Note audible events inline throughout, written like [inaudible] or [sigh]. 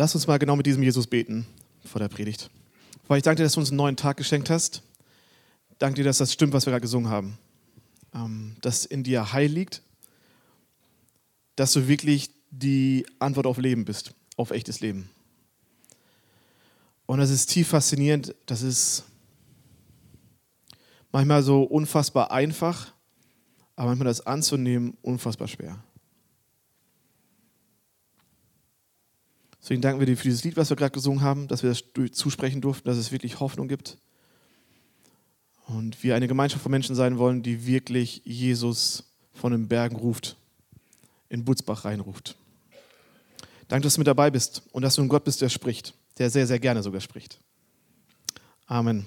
Lass uns mal genau mit diesem Jesus beten vor der Predigt. Weil ich danke dir, dass du uns einen neuen Tag geschenkt hast. Danke dir, dass das stimmt, was wir gerade gesungen haben. Ähm, dass in dir Heil liegt. Dass du wirklich die Antwort auf Leben bist, auf echtes Leben. Und das ist tief faszinierend. Das ist manchmal so unfassbar einfach, aber manchmal das anzunehmen unfassbar schwer. Deswegen danken wir dir für dieses Lied, was wir gerade gesungen haben, dass wir das zusprechen durften, dass es wirklich Hoffnung gibt. Und wir eine Gemeinschaft von Menschen sein wollen, die wirklich Jesus von den Bergen ruft, in Butzbach reinruft. Danke, dass du mit dabei bist und dass du ein Gott bist, der spricht, der sehr, sehr gerne sogar spricht. Amen.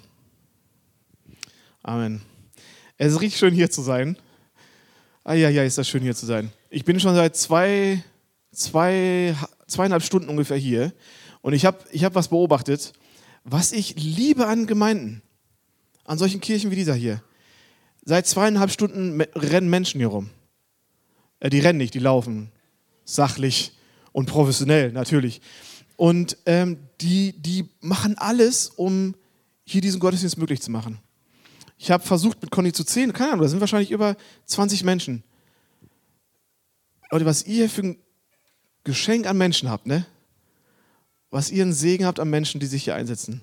Amen. Es ist richtig schön hier zu sein. Ah ja, ja, ist das schön hier zu sein. Ich bin schon seit zwei, zwei, zweieinhalb Stunden ungefähr hier und ich habe ich hab was beobachtet, was ich liebe an Gemeinden, an solchen Kirchen wie dieser hier. Seit zweieinhalb Stunden rennen Menschen hier rum. Äh, die rennen nicht, die laufen. Sachlich und professionell natürlich. Und ähm, die, die machen alles, um hier diesen Gottesdienst möglich zu machen. Ich habe versucht, mit Conny zu zählen. Keine Ahnung, da sind wahrscheinlich über 20 Menschen. Leute, was ihr für ein Geschenk an Menschen habt, ne? Was ihr einen Segen habt an Menschen, die sich hier einsetzen.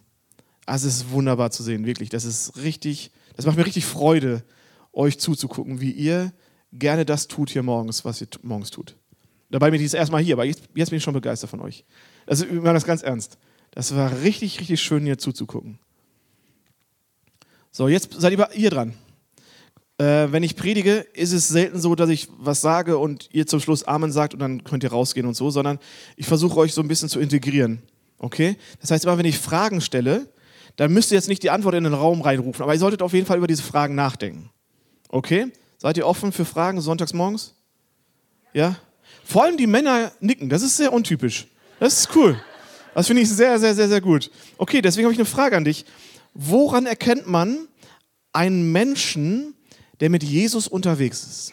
Es ist wunderbar zu sehen, wirklich. Das ist richtig, das macht mir richtig Freude, euch zuzugucken, wie ihr gerne das tut hier morgens, was ihr morgens tut. Dabei bin ich das erstmal hier, aber jetzt, jetzt bin ich schon begeistert von euch. Also, wir machen das ganz ernst. Das war richtig, richtig schön, hier zuzugucken. So, jetzt seid ihr dran. Äh, wenn ich predige, ist es selten so, dass ich was sage und ihr zum Schluss Amen sagt und dann könnt ihr rausgehen und so, sondern ich versuche euch so ein bisschen zu integrieren. Okay? Das heißt, immer wenn ich Fragen stelle, dann müsst ihr jetzt nicht die Antwort in den Raum reinrufen, aber ihr solltet auf jeden Fall über diese Fragen nachdenken. Okay? Seid ihr offen für Fragen sonntags morgens? Ja? Vor allem die Männer nicken, das ist sehr untypisch. Das ist cool. Das finde ich sehr, sehr, sehr, sehr gut. Okay, deswegen habe ich eine Frage an dich. Woran erkennt man einen Menschen, der mit Jesus unterwegs ist?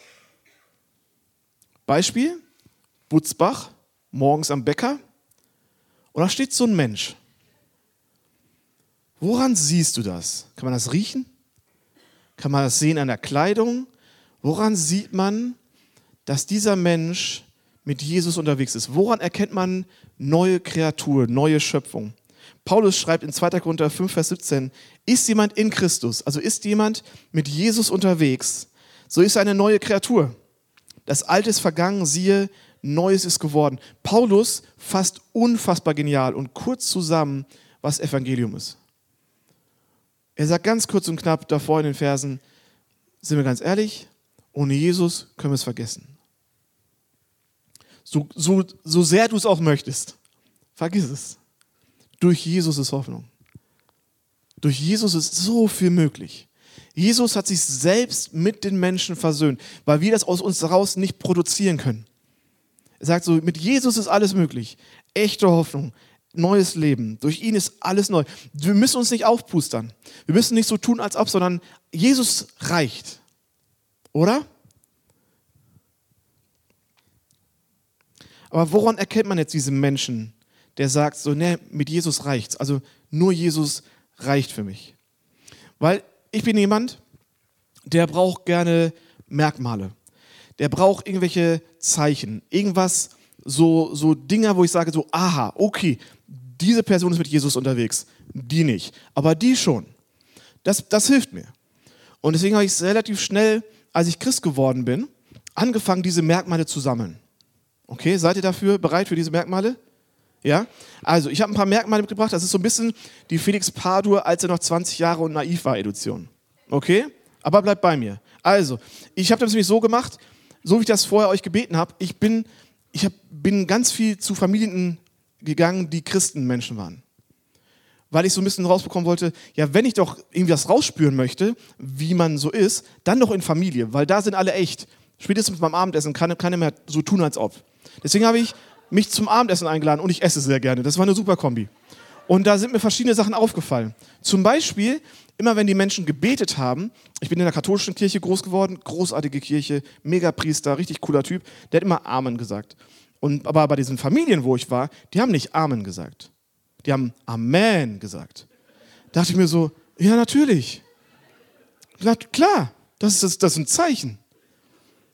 Beispiel, Butzbach, morgens am Bäcker. Und da steht so ein Mensch. Woran siehst du das? Kann man das riechen? Kann man das sehen an der Kleidung? Woran sieht man, dass dieser Mensch mit Jesus unterwegs ist? Woran erkennt man neue Kreatur, neue Schöpfung? Paulus schreibt in 2. Korinther 5, Vers 17, ist jemand in Christus, also ist jemand mit Jesus unterwegs, so ist er eine neue Kreatur. Das Alte ist vergangen, siehe, Neues ist geworden. Paulus fasst unfassbar genial und kurz zusammen, was Evangelium ist. Er sagt ganz kurz und knapp davor in den Versen, sind wir ganz ehrlich, ohne Jesus können wir es vergessen. So, so, so sehr du es auch möchtest, vergiss es. Durch Jesus ist Hoffnung. Durch Jesus ist so viel möglich. Jesus hat sich selbst mit den Menschen versöhnt, weil wir das aus uns heraus nicht produzieren können. Er sagt so, mit Jesus ist alles möglich. Echte Hoffnung, neues Leben. Durch ihn ist alles neu. Wir müssen uns nicht aufpustern. Wir müssen nicht so tun, als ob, sondern Jesus reicht. Oder? Aber woran erkennt man jetzt diesen Menschen, der sagt, so, ne, mit Jesus reicht's. Also nur Jesus reicht für mich. Weil ich bin jemand, der braucht gerne Merkmale. Der braucht irgendwelche Zeichen, irgendwas, so, so Dinger, wo ich sage, so, aha, okay, diese Person ist mit Jesus unterwegs. Die nicht. Aber die schon. Das, das hilft mir. Und deswegen habe ich relativ schnell, als ich Christ geworden bin, angefangen, diese Merkmale zu sammeln. Okay, seid ihr dafür bereit für diese Merkmale? Ja? Also, ich habe ein paar Merkmale mitgebracht. Das ist so ein bisschen die Felix Padur, als er noch 20 Jahre und naiv war, Edition. Okay? Aber bleibt bei mir. Also, ich habe das nämlich so gemacht, so wie ich das vorher euch gebeten habe. Ich bin, ich hab, bin ganz viel zu Familien gegangen, die Christenmenschen waren. Weil ich so ein bisschen rausbekommen wollte, ja, wenn ich doch irgendwie was rausspüren möchte, wie man so ist, dann doch in Familie, weil da sind alle echt. Spätestens beim Abendessen kann keiner mehr so tun, als ob. Deswegen habe ich mich zum Abendessen eingeladen und ich esse sehr gerne. Das war eine super Kombi. Und da sind mir verschiedene Sachen aufgefallen. Zum Beispiel, immer wenn die Menschen gebetet haben, ich bin in der katholischen Kirche groß geworden, großartige Kirche, Megapriester, richtig cooler Typ, der hat immer Amen gesagt. Und, aber bei diesen Familien, wo ich war, die haben nicht Amen gesagt. Die haben Amen gesagt. Da dachte ich mir so, ja, natürlich. Na, klar, das ist, das ist ein Zeichen.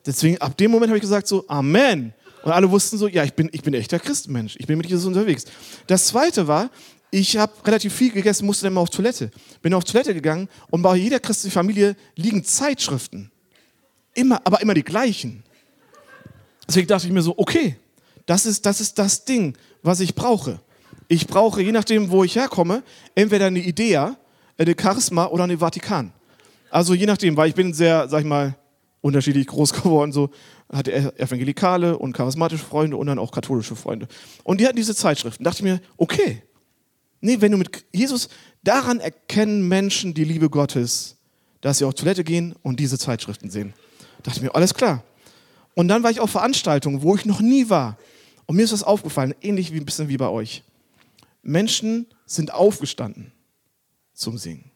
Deswegen, ab dem Moment habe ich gesagt so, Amen. Und alle wussten so, ja, ich bin, ich bin echter Christenmensch. Ich bin mit Jesus unterwegs. Das Zweite war, ich habe relativ viel gegessen, musste dann mal auf Toilette. Bin auf Toilette gegangen und bei jeder christlichen Familie liegen Zeitschriften. Immer, aber immer die gleichen. Deswegen dachte ich mir so, okay, das ist, das ist das Ding, was ich brauche. Ich brauche, je nachdem, wo ich herkomme, entweder eine Idea, eine Charisma oder eine Vatikan. Also je nachdem, weil ich bin sehr, sag ich mal, unterschiedlich groß [laughs] geworden. So hatte evangelikale und charismatische Freunde und dann auch katholische Freunde. Und die hatten diese Zeitschriften. Da dachte ich mir, okay, nee, wenn du mit Jesus, daran erkennen Menschen die Liebe Gottes, dass sie auf Toilette gehen und diese Zeitschriften sehen. Da dachte ich mir, alles klar. Und dann war ich auf Veranstaltungen, wo ich noch nie war. Und mir ist das aufgefallen, ähnlich wie ein bisschen wie bei euch. Menschen sind aufgestanden zum Singen.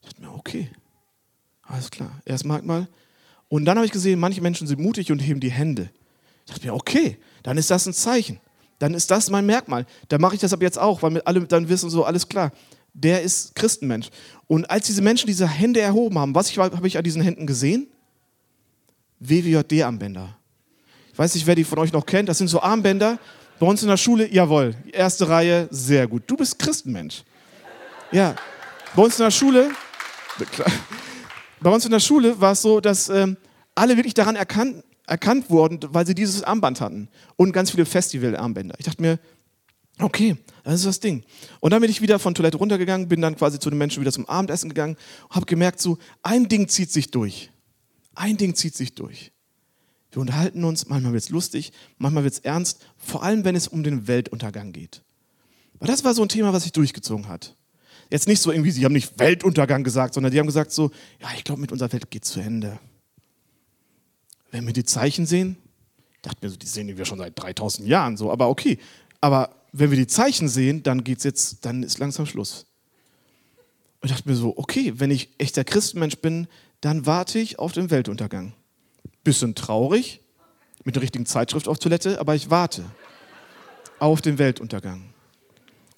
Ich dachte mir, okay, alles klar. Erst mal. Und dann habe ich gesehen, manche Menschen sind mutig und heben die Hände. Ich dachte mir, okay, dann ist das ein Zeichen. Dann ist das mein Merkmal. Dann mache ich das ab jetzt auch, weil alle dann wissen so, alles klar, der ist Christenmensch. Und als diese Menschen diese Hände erhoben haben, was habe ich an diesen Händen gesehen? WWJD-Armbänder. Ich weiß nicht, wer die von euch noch kennt. Das sind so Armbänder. Bei uns in der Schule, jawohl, erste Reihe, sehr gut. Du bist Christenmensch. Ja, bei uns in der Schule, [laughs] bei uns in der Schule war es so, dass ähm, alle wirklich daran erkannt, erkannt wurden, weil sie dieses Armband hatten. Und ganz viele Festival-Armbänder. Ich dachte mir, okay, das ist das Ding. Und dann bin ich wieder von Toilette runtergegangen, bin dann quasi zu den Menschen wieder zum Abendessen gegangen und habe gemerkt, so ein Ding zieht sich durch. Ein Ding zieht sich durch. Wir unterhalten uns, manchmal wird es lustig, manchmal wird es ernst, vor allem wenn es um den Weltuntergang geht. Weil das war so ein Thema, was sich durchgezogen hat. Jetzt nicht so irgendwie, sie haben nicht Weltuntergang gesagt, sondern die haben gesagt so, ja, ich glaube, mit unserer Welt geht zu Ende. Wenn wir die Zeichen sehen, ich dachte mir so, die sehen wir schon seit 3000 Jahren so, aber okay. Aber wenn wir die Zeichen sehen, dann geht's jetzt, dann ist langsam Schluss. Und ich dachte mir so, okay, wenn ich echter Christenmensch bin, dann warte ich auf den Weltuntergang. Bisschen traurig, mit der richtigen Zeitschrift auf Toilette, aber ich warte auf den Weltuntergang.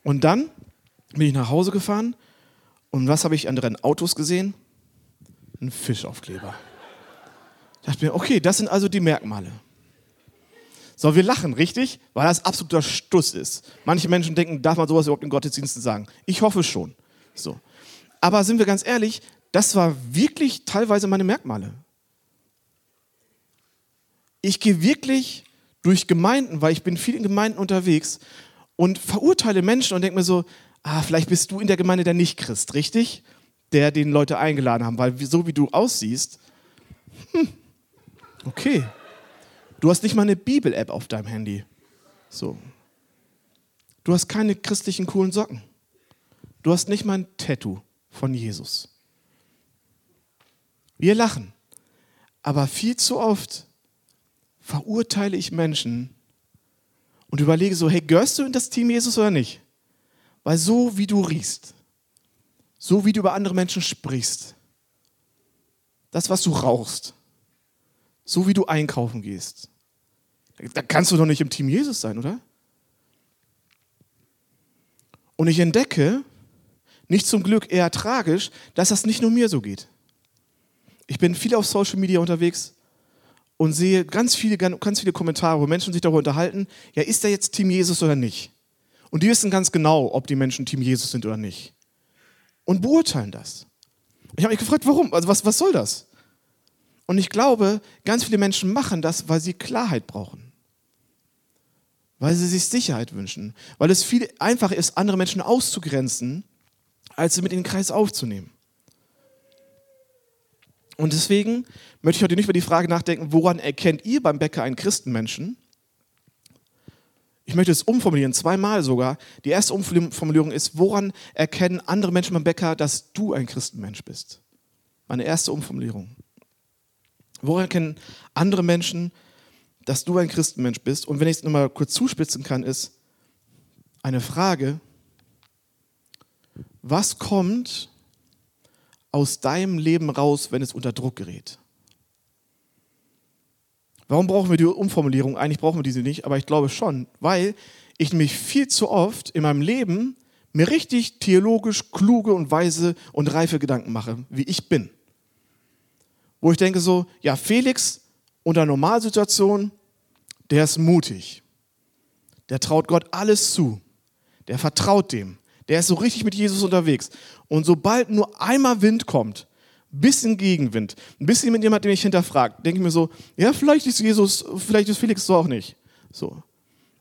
Und dann bin ich nach Hause gefahren und was habe ich an den Autos gesehen? Ein Fischaufkleber. Ich dachte mir, okay, das sind also die Merkmale. So, wir lachen, richtig? Weil das absoluter Stuss ist. Manche Menschen denken, darf man sowas überhaupt in Gottesdiensten sagen? Ich hoffe schon. So. Aber sind wir ganz ehrlich, das war wirklich teilweise meine Merkmale. Ich gehe wirklich durch Gemeinden, weil ich bin viel in Gemeinden unterwegs und verurteile Menschen und denke mir so, ah, vielleicht bist du in der Gemeinde der Nicht-Christ, richtig? Der den Leute eingeladen haben, weil so wie du aussiehst, hm, okay. Du hast nicht mal eine Bibel-App auf deinem Handy. So. Du hast keine christlichen coolen Socken. Du hast nicht mal ein Tattoo von Jesus. Wir lachen. Aber viel zu oft verurteile ich Menschen und überlege so, hey, gehörst du in das Team Jesus oder nicht? Weil so wie du riechst, so wie du über andere Menschen sprichst, das, was du rauchst, so wie du einkaufen gehst, da kannst du doch nicht im Team Jesus sein, oder? Und ich entdecke, nicht zum Glück eher tragisch, dass das nicht nur mir so geht. Ich bin viel auf Social Media unterwegs und sehe ganz viele, ganz viele Kommentare, wo Menschen sich darüber unterhalten, ja, ist er jetzt Team Jesus oder nicht? Und die wissen ganz genau, ob die Menschen Team Jesus sind oder nicht. Und beurteilen das. Ich habe mich gefragt, warum? Also was, was soll das? Und ich glaube, ganz viele Menschen machen das, weil sie Klarheit brauchen. Weil sie sich Sicherheit wünschen. Weil es viel einfacher ist, andere Menschen auszugrenzen, als sie mit in den Kreis aufzunehmen. Und deswegen möchte ich heute nicht über die Frage nachdenken, woran erkennt ihr beim Bäcker einen Christenmenschen? Ich möchte es umformulieren, zweimal sogar. Die erste Umformulierung ist, woran erkennen andere Menschen beim Bäcker, dass du ein Christenmensch bist? Meine erste Umformulierung. Woran erkennen andere Menschen, dass du ein Christenmensch bist? Und wenn ich es nochmal kurz zuspitzen kann, ist eine Frage, was kommt aus deinem Leben raus, wenn es unter Druck gerät? Warum brauchen wir die Umformulierung? Eigentlich brauchen wir diese nicht, aber ich glaube schon, weil ich mich viel zu oft in meinem Leben mir richtig theologisch kluge und weise und reife Gedanken mache, wie ich bin. Wo ich denke so, ja, Felix unter Normalsituation, der ist mutig. Der traut Gott alles zu. Der vertraut dem. Der ist so richtig mit Jesus unterwegs. Und sobald nur einmal Wind kommt, bisschen Gegenwind, ein bisschen mit jemandem, den ich hinterfrage, denke ich mir so, ja, vielleicht ist Jesus, vielleicht ist Felix so auch nicht. So.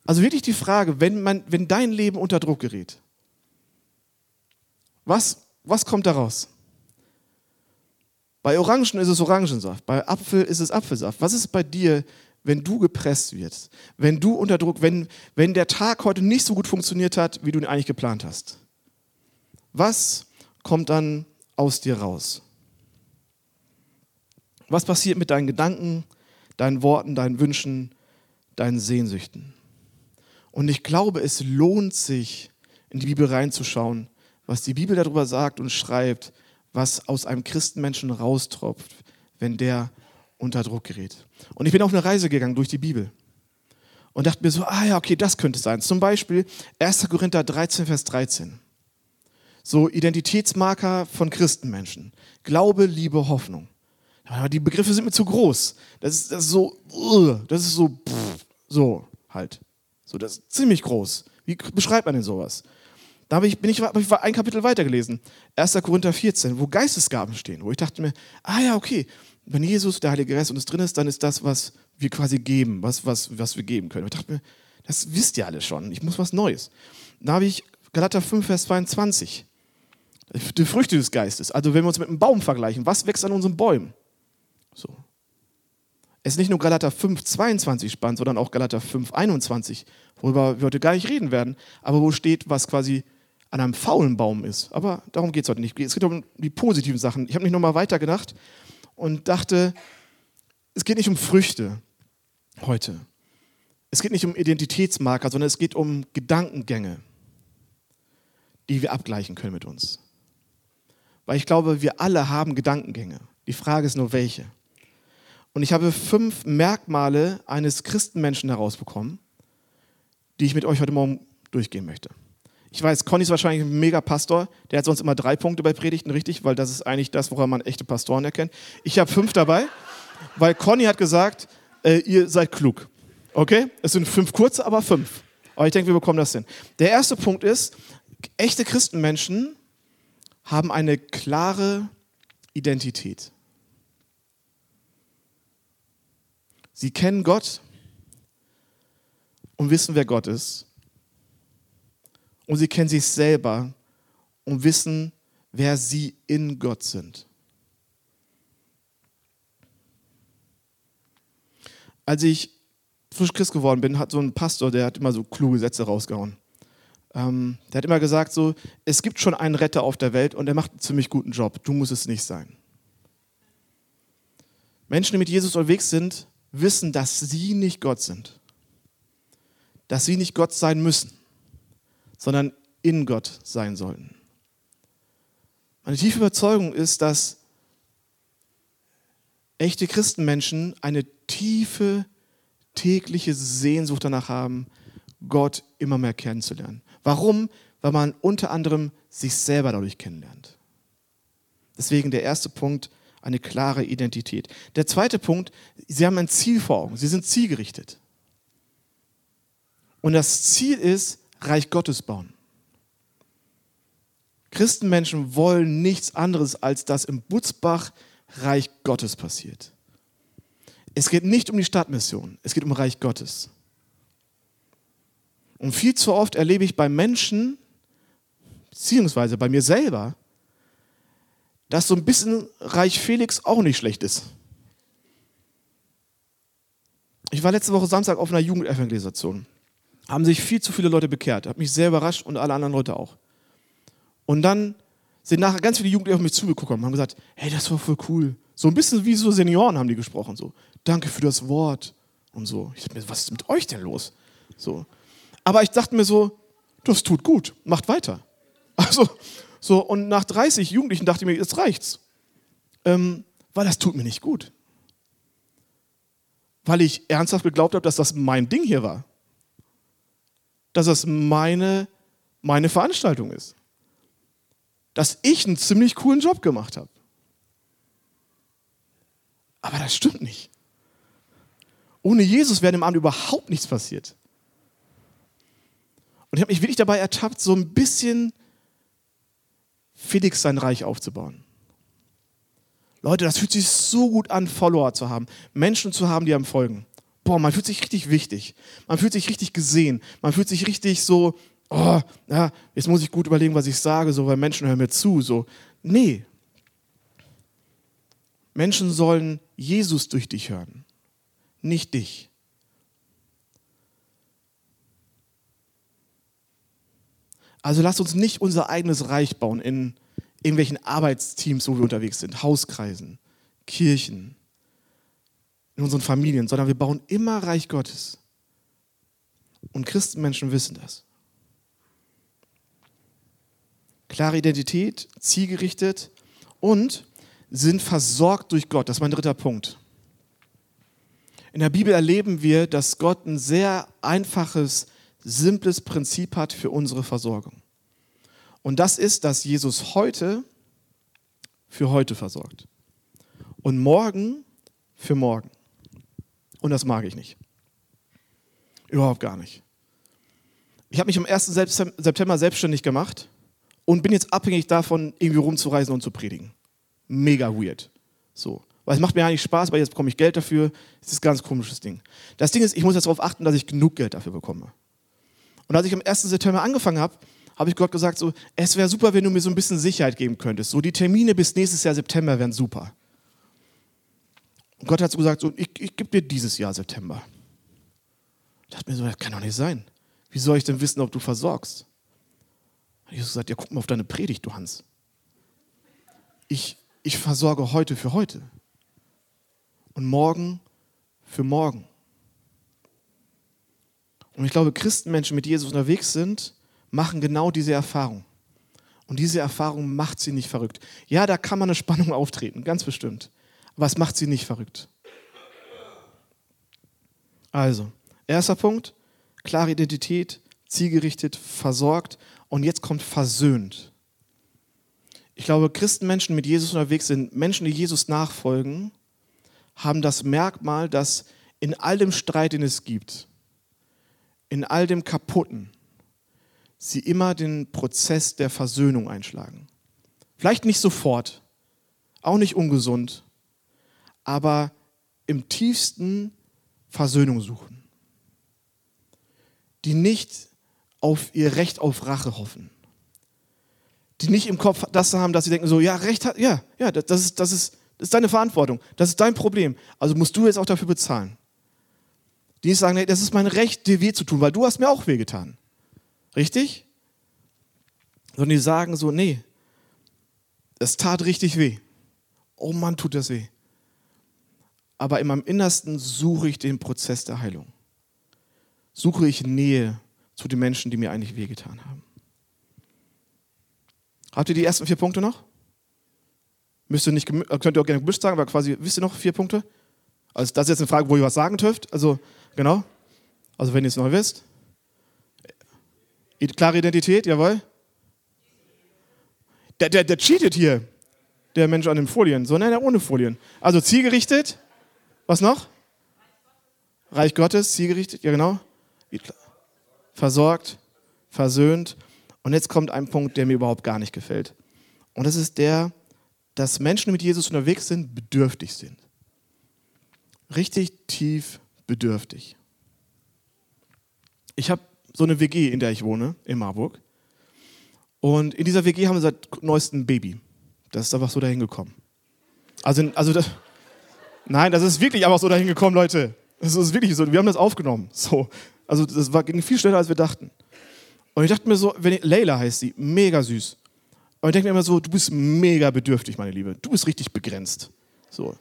Also wirklich die Frage, wenn, man, wenn dein Leben unter Druck gerät, was, was kommt daraus? Bei Orangen ist es Orangensaft, bei Apfel ist es Apfelsaft. Was ist bei dir, wenn du gepresst wirst, wenn du unter Druck, wenn, wenn der Tag heute nicht so gut funktioniert hat, wie du ihn eigentlich geplant hast? Was kommt dann aus dir raus? Was passiert mit deinen Gedanken, deinen Worten, deinen Wünschen, deinen Sehnsüchten? Und ich glaube, es lohnt sich, in die Bibel reinzuschauen, was die Bibel darüber sagt und schreibt, was aus einem Christenmenschen raustropft, wenn der unter Druck gerät. Und ich bin auf eine Reise gegangen durch die Bibel und dachte mir so, ah ja, okay, das könnte sein. Zum Beispiel 1. Korinther 13, Vers 13. So Identitätsmarker von Christenmenschen. Glaube, Liebe, Hoffnung. Aber die Begriffe sind mir zu groß. Das ist, das ist so, das ist so, so halt. So, das ist ziemlich groß. Wie beschreibt man denn sowas? Da habe ich, bin ich, hab ich ein Kapitel weitergelesen, 1. Korinther 14, wo Geistesgaben stehen, wo ich dachte mir, ah ja, okay, wenn Jesus, der Heilige Geist, uns drin ist, dann ist das, was wir quasi geben, was, was, was wir geben können. ich dachte mir, das wisst ihr alle schon, ich muss was Neues. Da habe ich Galater 5, Vers 22, die Früchte des Geistes. Also wenn wir uns mit einem Baum vergleichen, was wächst an unseren Bäumen? So. Es ist nicht nur Galater 5, 22 spannend, sondern auch Galater 5, 21, worüber wir heute gar nicht reden werden, aber wo steht, was quasi an einem faulen Baum ist. Aber darum geht es heute nicht. Es geht um die positiven Sachen. Ich habe mich nochmal weitergedacht und dachte, es geht nicht um Früchte heute. Es geht nicht um Identitätsmarker, sondern es geht um Gedankengänge, die wir abgleichen können mit uns. Weil ich glaube, wir alle haben Gedankengänge. Die Frage ist nur, welche. Und ich habe fünf Merkmale eines Christenmenschen herausbekommen, die ich mit euch heute Morgen durchgehen möchte. Ich weiß, Conny ist wahrscheinlich ein Mega-Pastor. Der hat sonst immer drei Punkte bei Predigten, richtig? Weil das ist eigentlich das, woran man echte Pastoren erkennt. Ich habe fünf dabei, weil Conny hat gesagt, äh, ihr seid klug. Okay? Es sind fünf kurze, aber fünf. Aber ich denke, wir bekommen das hin. Der erste Punkt ist, echte Christenmenschen haben eine klare Identität. Sie kennen Gott und wissen, wer Gott ist und sie kennen sich selber und wissen, wer sie in Gott sind. Als ich frisch Christ geworden bin, hat so ein Pastor, der hat immer so kluge Sätze rausgehauen. Ähm, der hat immer gesagt so, es gibt schon einen Retter auf der Welt und er macht einen ziemlich guten Job. Du musst es nicht sein. Menschen, die mit Jesus unterwegs sind, wissen, dass sie nicht Gott sind. Dass sie nicht Gott sein müssen sondern in Gott sein sollten. Meine tiefe Überzeugung ist, dass echte Christenmenschen eine tiefe, tägliche Sehnsucht danach haben, Gott immer mehr kennenzulernen. Warum? Weil man unter anderem sich selber dadurch kennenlernt. Deswegen der erste Punkt, eine klare Identität. Der zweite Punkt, sie haben ein Ziel vor Augen, sie sind zielgerichtet. Und das Ziel ist, Reich Gottes bauen. Christenmenschen wollen nichts anderes, als dass im Butzbach Reich Gottes passiert. Es geht nicht um die Stadtmission, es geht um Reich Gottes. Und viel zu oft erlebe ich bei Menschen, beziehungsweise bei mir selber, dass so ein bisschen Reich Felix auch nicht schlecht ist. Ich war letzte Woche Samstag auf einer Jugendevangelisation haben sich viel zu viele Leute bekehrt. Hat mich sehr überrascht und alle anderen Leute auch. Und dann sind nachher ganz viele Jugendliche auf mich zugeguckt und haben gesagt, hey, das war voll cool. So ein bisschen wie so Senioren haben die gesprochen, so, danke für das Wort und so. Ich dachte mir, was ist mit euch denn los? So. Aber ich dachte mir so, das tut gut, macht weiter. [laughs] Also, so, und nach 30 Jugendlichen dachte ich mir, jetzt reicht's. Ähm, weil das tut mir nicht gut. weil ich ernsthaft geglaubt habe, dass das mein Ding hier war. Dass das meine, meine Veranstaltung ist. Dass ich einen ziemlich coolen Job gemacht habe. Aber das stimmt nicht. Ohne Jesus wäre im Abend überhaupt nichts passiert. Und ich habe mich wirklich dabei ertappt, so ein bisschen Felix sein Reich aufzubauen. Leute, das fühlt sich so gut an, Follower zu haben, Menschen zu haben, die einem folgen. Boah, man fühlt sich richtig wichtig. Man fühlt sich richtig gesehen. Man fühlt sich richtig so, oh, ja, jetzt muss ich gut überlegen, was ich sage, so, weil Menschen hören mir zu. So. Nee. Menschen sollen Jesus durch dich hören, nicht dich. Also lasst uns nicht unser eigenes Reich bauen in irgendwelchen Arbeitsteams, wo wir unterwegs sind, Hauskreisen, Kirchen, in unseren Familien, sondern wir bauen immer Reich Gottes. Und Christenmenschen wissen das. Klare Identität, zielgerichtet und sind versorgt durch Gott. Das ist mein dritter Punkt. In der Bibel erleben wir, dass Gott ein sehr einfaches, simples Prinzip hat für unsere Versorgung. Und das ist, dass Jesus heute für heute versorgt und morgen für morgen. Und das mag ich nicht. Überhaupt gar nicht. Ich habe mich am 1. September selbstständig gemacht und bin jetzt abhängig davon, irgendwie rumzureisen und zu predigen mega weird. So. Weil es macht mir eigentlich Spaß, weil jetzt bekomme ich Geld dafür. Das ist ein ganz komisches Ding. Das Ding ist, ich muss jetzt darauf achten, dass ich genug Geld dafür bekomme. Und als ich am 1. September angefangen habe, habe ich Gott gesagt, so, es wäre super, wenn du mir so ein bisschen Sicherheit geben könntest. So, die Termine bis nächstes Jahr September wären super. Und Gott hat so gesagt, so, ich, ich gebe dir dieses Jahr September. Ich dachte mir so, das kann doch nicht sein. Wie soll ich denn wissen, ob du versorgst? Und Jesus gesagt, ja, guck mal auf deine Predigt, du Hans. Ich, ich versorge heute für heute und morgen für morgen. Und ich glaube, Christenmenschen mit Jesus unterwegs sind, machen genau diese Erfahrung. Und diese Erfahrung macht sie nicht verrückt. Ja, da kann man eine Spannung auftreten, ganz bestimmt. Es macht sie nicht verrückt. Also, erster Punkt, klare Identität, zielgerichtet, versorgt und jetzt kommt versöhnt. Ich glaube, Christenmenschen mit Jesus unterwegs sind, Menschen, die Jesus nachfolgen, haben das Merkmal, dass in all dem Streit, den es gibt, in all dem Kaputten, sie immer den Prozess der Versöhnung einschlagen. Vielleicht nicht sofort, auch nicht ungesund, aber im tiefsten Versöhnung suchen. Die nicht auf ihr Recht auf Rache hoffen, die nicht im Kopf das haben, dass sie denken so, ja, Recht hat, ja, ja, das ist, das ist, das ist deine Verantwortung, das ist dein Problem, also musst du jetzt auch dafür bezahlen. Die nicht sagen, nee, das ist mein Recht, dir weh zu tun, weil du hast mir auch weh getan. Richtig? Sondern die sagen so, nee, es tat richtig weh. Oh Mann, tut das weh. Aber in meinem Innersten suche ich den Prozess der Heilung. Suche ich Nähe zu den Menschen, die mir eigentlich wehgetan haben. Habt ihr die ersten vier Punkte noch? Müsst ihr nicht, äh, könnt ihr auch gerne gemischt sagen, aber quasi, wisst ihr noch vier Punkte? Also das ist jetzt eine Frage, wo ihr was sagen dürft. Also, genau. Also wenn ihr es neu wisst. Klare Identität, jawohl. Der, der, der cheatet hier, der Mensch an den Folien. So, nein, ohne Folien. Also zielgerichtet. Was noch? Reich Gottes, zielgerichtet, ja genau. Versorgt, versöhnt und jetzt kommt ein Punkt, der mir überhaupt gar nicht gefällt. Und das ist der, dass Menschen, die mit Jesus unterwegs sind, bedürftig sind. Richtig tief bedürftig. Ich habe so eine WG, in der ich wohne, in Marburg. Und in dieser WG haben wir seit neuestem Baby. Das ist einfach so dahin gekommen. Also, also das, nein, das ist wirklich einfach so dahin gekommen, Leute. Das ist wirklich so. Wir haben das aufgenommen. So. Also das war, ging viel schneller, als wir dachten. Und ich dachte mir so, wenn ich, Leila heißt sie, mega süß. Und ich denke mir immer so, du bist mega bedürftig, meine Liebe. Du bist richtig begrenzt. So.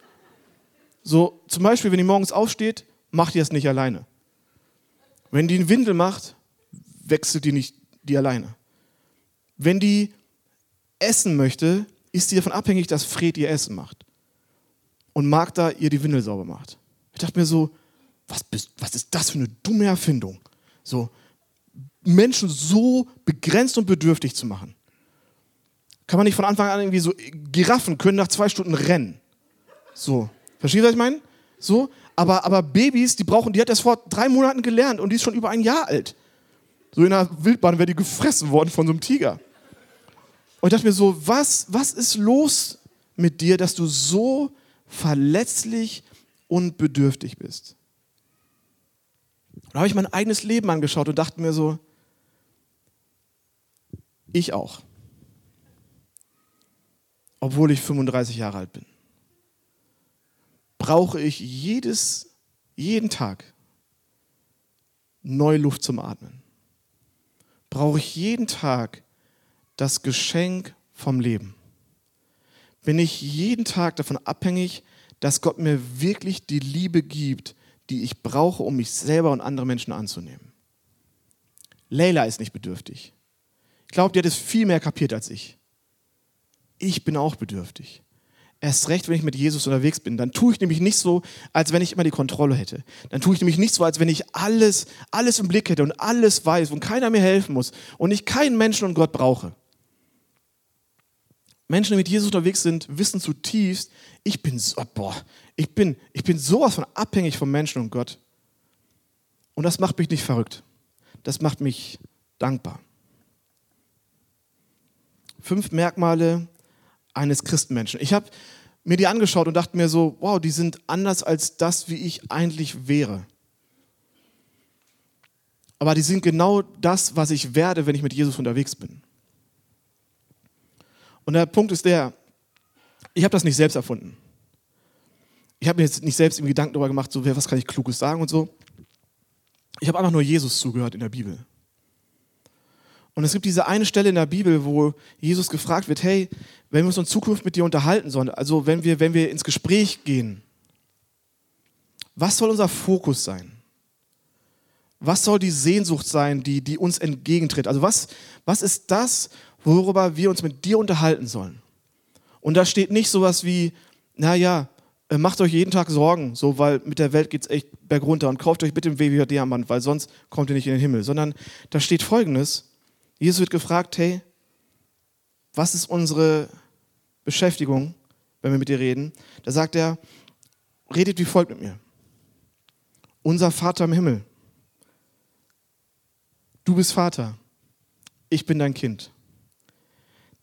So, zum Beispiel, wenn die morgens aufsteht, macht die das nicht alleine. Wenn die einen Windel macht, wechselt die nicht die alleine. Wenn die essen möchte, ist sie davon abhängig, dass Fred ihr Essen macht. Und Magda ihr die Windel sauber macht. Ich dachte mir so, was, bist, was ist das für eine dumme Erfindung? So, Menschen so begrenzt und bedürftig zu machen. Kann man nicht von Anfang an irgendwie so, Giraffen können nach zwei Stunden rennen. So, verstehst du, was ich meine? So, aber, aber Babys, die brauchen, die hat erst vor drei Monaten gelernt und die ist schon über ein Jahr alt. So in der Wildbahn wäre die gefressen worden von so einem Tiger. Und ich dachte mir so, was, was ist los mit dir, dass du so verletzlich und bedürftig bist? Da habe ich mein eigenes Leben angeschaut und dachte mir so, ich auch. Obwohl ich 35 Jahre alt bin. Brauche ich jedes, jeden Tag neue Luft zum Atmen. Brauche ich jeden Tag das Geschenk vom Leben. Bin ich jeden Tag davon abhängig, dass Gott mir wirklich die Liebe gibt, die ich brauche, um mich selber und andere Menschen anzunehmen. Leila ist nicht bedürftig. Ich glaube, die hat es viel mehr kapiert als ich. Ich bin auch bedürftig. Erst recht, wenn ich mit Jesus unterwegs bin. Dann tue ich nämlich nicht so, als wenn ich immer die Kontrolle hätte. Dann tue ich nämlich nicht so, als wenn ich alles, alles im Blick hätte und alles weiß und keiner mir helfen muss und ich keinen Menschen und Gott brauche. Menschen, die mit Jesus unterwegs sind, wissen zutiefst, ich bin so, boah, ich bin, ich bin sowas von abhängig vom Menschen und Gott. Und das macht mich nicht verrückt. Das macht mich dankbar fünf Merkmale eines Christenmenschen. Ich habe mir die angeschaut und dachte mir so, wow, die sind anders als das, wie ich eigentlich wäre. Aber die sind genau das, was ich werde, wenn ich mit Jesus unterwegs bin. Und der Punkt ist der, ich habe das nicht selbst erfunden. Ich habe mir jetzt nicht selbst im Gedanken darüber gemacht, so, was kann ich Kluges sagen und so. Ich habe einfach nur Jesus zugehört in der Bibel. Und es gibt diese eine Stelle in der Bibel, wo Jesus gefragt wird, hey, wenn wir uns in Zukunft mit dir unterhalten sollen, also wenn wir, wenn wir ins Gespräch gehen, was soll unser Fokus sein? Was soll die Sehnsucht sein, die, die uns entgegentritt? Also was, was ist das, worüber wir uns mit dir unterhalten sollen? Und da steht nicht sowas wie, naja, äh, macht euch jeden Tag Sorgen, so, weil mit der Welt geht es echt bergunter und kauft euch bitte ein WWJD-Armband, weil sonst kommt ihr nicht in den Himmel. Sondern da steht folgendes, Jesus wird gefragt, hey, was ist unsere Beschäftigung, wenn wir mit dir reden? Da sagt er, redet wie folgt mit mir. Unser Vater im Himmel. Du bist Vater. Ich bin dein Kind.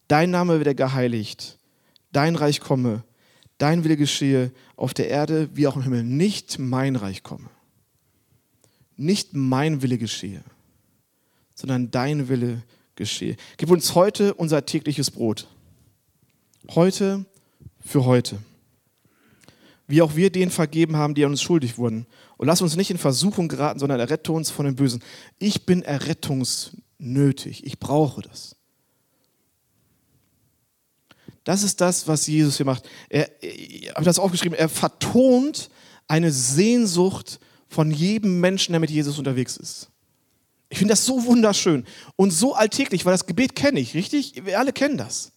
Dein Name werde geheiligt. Dein Reich komme. Dein Wille geschehe auf der Erde wie auch im Himmel. Nicht mein Reich komme. Nicht mein Wille geschehe sondern dein Wille geschehe. Gib uns heute unser tägliches Brot. Heute für heute. Wie auch wir denen vergeben haben, die an uns schuldig wurden. Und lass uns nicht in Versuchung geraten, sondern errette uns von dem Bösen. Ich bin errettungsnötig. Ich brauche das. Das ist das, was Jesus hier macht. Er, ich habe das aufgeschrieben, er vertont eine Sehnsucht von jedem Menschen, der mit Jesus unterwegs ist. Ich finde das so wunderschön und so alltäglich, weil das Gebet kenne ich, richtig? Wir alle kennen das.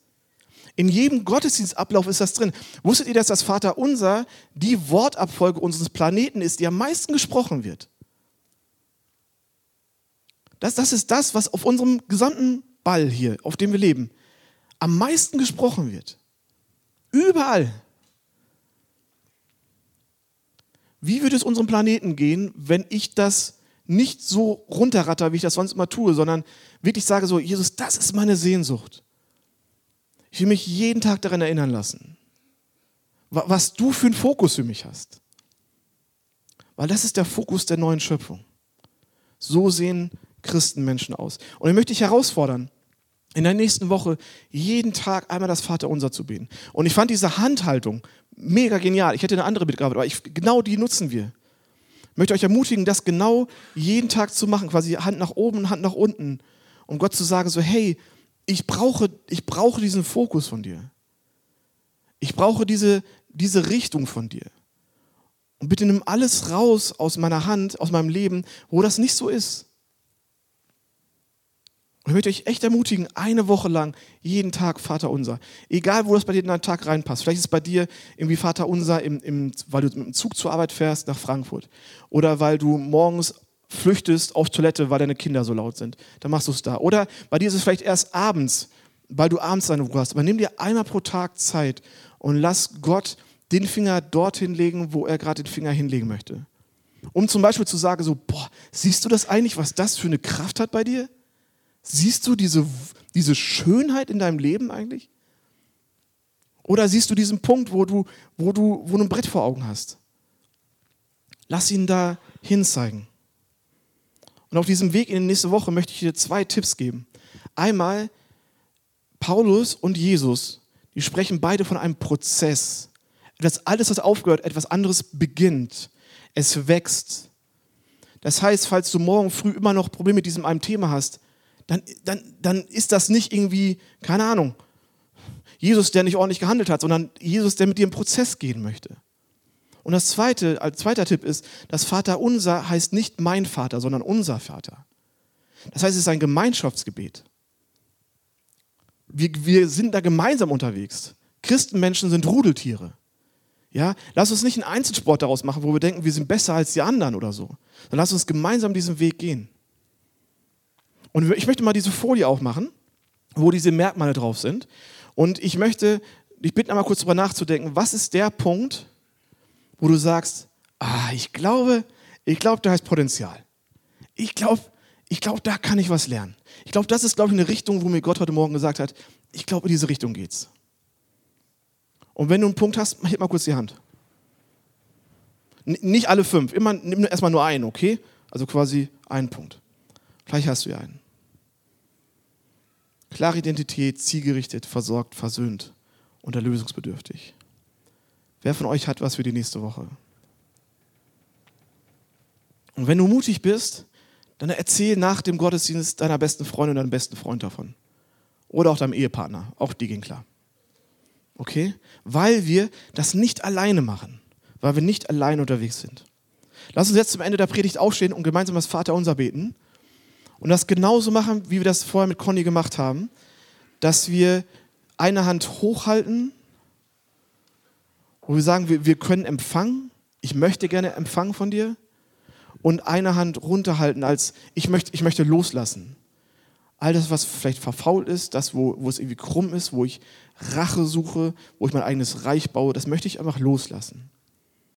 In jedem Gottesdienstablauf ist das drin. Wusstet ihr, dass das Vater unser die Wortabfolge unseres Planeten ist, die am meisten gesprochen wird? Das, das ist das, was auf unserem gesamten Ball hier, auf dem wir leben, am meisten gesprochen wird. Überall. Wie würde es unserem Planeten gehen, wenn ich das nicht so runterratter, wie ich das sonst immer tue, sondern wirklich sage so, Jesus, das ist meine Sehnsucht. Ich will mich jeden Tag daran erinnern lassen, was du für einen Fokus für mich hast. Weil das ist der Fokus der neuen Schöpfung. So sehen Christenmenschen aus. Und ich möchte dich herausfordern, in der nächsten Woche jeden Tag einmal das Vaterunser zu beten. Und ich fand diese Handhaltung mega genial. Ich hätte eine andere mitgearbeitet, aber ich, genau die nutzen wir. Ich möchte euch ermutigen, das genau jeden Tag zu machen, quasi Hand nach oben, Hand nach unten, um Gott zu sagen, so hey, ich brauche, ich brauche diesen Fokus von dir. Ich brauche diese, diese Richtung von dir. Und bitte nimm alles raus aus meiner Hand, aus meinem Leben, wo das nicht so ist. Und ich möchte euch echt ermutigen, eine Woche lang, jeden Tag Vater unser. Egal, wo das bei dir in deinen Tag reinpasst. Vielleicht ist es bei dir irgendwie Vater unser, im, im, weil du mit dem Zug zur Arbeit fährst nach Frankfurt. Oder weil du morgens flüchtest auf Toilette, weil deine Kinder so laut sind. Dann machst du es da. Oder bei dir ist es vielleicht erst abends, weil du abends deine Ruhe hast. Aber nimm dir einmal pro Tag Zeit und lass Gott den Finger dorthin legen, wo er gerade den Finger hinlegen möchte. Um zum Beispiel zu sagen, so, boah, siehst du das eigentlich, was das für eine Kraft hat bei dir? Siehst du diese, diese Schönheit in deinem Leben eigentlich? Oder siehst du diesen Punkt, wo du, wo du, wo du ein Brett vor Augen hast? Lass ihn da hinzeigen. Und auf diesem Weg in die nächste Woche möchte ich dir zwei Tipps geben. Einmal, Paulus und Jesus, die sprechen beide von einem Prozess. Das alles, was aufgehört, etwas anderes beginnt. Es wächst. Das heißt, falls du morgen früh immer noch Probleme mit diesem einem Thema hast, dann, dann, dann ist das nicht irgendwie, keine Ahnung, Jesus, der nicht ordentlich gehandelt hat, sondern Jesus, der mit dir im Prozess gehen möchte. Und das zweite, als zweiter Tipp ist, das Vater unser heißt nicht mein Vater, sondern unser Vater. Das heißt, es ist ein Gemeinschaftsgebet. Wir, wir sind da gemeinsam unterwegs. Christenmenschen sind Rudeltiere. Ja, lass uns nicht einen Einzelsport daraus machen, wo wir denken, wir sind besser als die anderen oder so. Dann lass uns gemeinsam diesen Weg gehen. Und ich möchte mal diese Folie auch machen, wo diese Merkmale drauf sind. Und ich möchte dich bitten, einmal kurz darüber nachzudenken, was ist der Punkt, wo du sagst, ah, ich glaube, ich glaube, da heißt Potenzial. Ich glaube, ich glaube, da kann ich was lernen. Ich glaube, das ist, glaube ich, eine Richtung, wo mir Gott heute Morgen gesagt hat, ich glaube, in diese Richtung geht's. Und wenn du einen Punkt hast, heb mal kurz die Hand. N nicht alle fünf, immer, nimm erstmal nur einen, okay? Also quasi einen Punkt. Vielleicht hast du ja einen. Klare Identität, zielgerichtet, versorgt, versöhnt und erlösungsbedürftig. Wer von euch hat was für die nächste Woche? Und wenn du mutig bist, dann erzähl nach dem Gottesdienst deiner besten Freundin und deinem besten Freund davon. Oder auch deinem Ehepartner. Auch die gehen klar. Okay? Weil wir das nicht alleine machen. Weil wir nicht alleine unterwegs sind. Lass uns jetzt zum Ende der Predigt aufstehen und gemeinsam das Vaterunser beten und das genauso machen, wie wir das vorher mit Conny gemacht haben, dass wir eine Hand hochhalten, wo wir sagen, wir, wir können empfangen, ich möchte gerne empfangen von dir, und eine Hand runterhalten, als ich möchte, ich möchte loslassen. All das, was vielleicht verfault ist, das, wo, wo es irgendwie krumm ist, wo ich Rache suche, wo ich mein eigenes Reich baue, das möchte ich einfach loslassen.